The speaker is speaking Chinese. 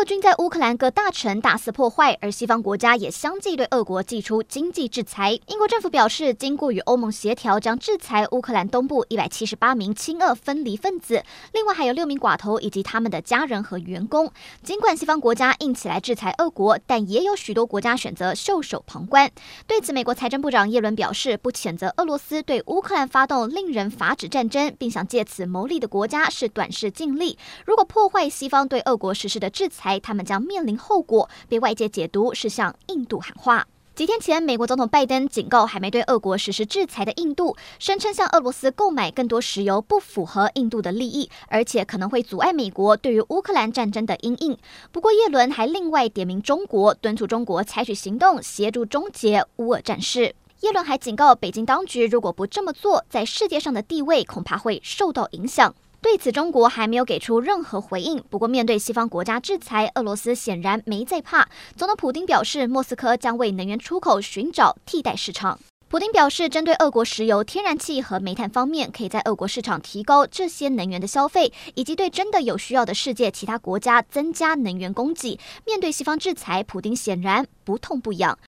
俄军在乌克兰各大城大肆破坏，而西方国家也相继对俄国祭出经济制裁。英国政府表示，经过与欧盟协调，将制裁乌克兰东部一百七十八名亲俄分离分子，另外还有六名寡头以及他们的家人和员工。尽管西方国家硬起来制裁俄国，但也有许多国家选择袖手旁观。对此，美国财政部长耶伦表示，不谴责俄罗斯对乌克兰发动令人发指战争，并想借此牟利的国家是短视尽利。如果破坏西方对俄国实施的制裁，他们将面临后果，被外界解读是向印度喊话。几天前，美国总统拜登警告还没对俄国实施制裁的印度，声称向俄罗斯购买更多石油不符合印度的利益，而且可能会阻碍美国对于乌克兰战争的因应。不过，耶伦还另外点名中国，敦促中国采取行动协助终结乌俄战事。耶伦还警告北京当局，如果不这么做，在世界上的地位恐怕会受到影响。对此，中国还没有给出任何回应。不过，面对西方国家制裁，俄罗斯显然没在怕。总统普丁表示，莫斯科将为能源出口寻找替代市场。普丁表示，针对俄国石油、天然气和煤炭方面，可以在俄国市场提高这些能源的消费，以及对真的有需要的世界其他国家增加能源供给。面对西方制裁，普丁显然不痛不痒。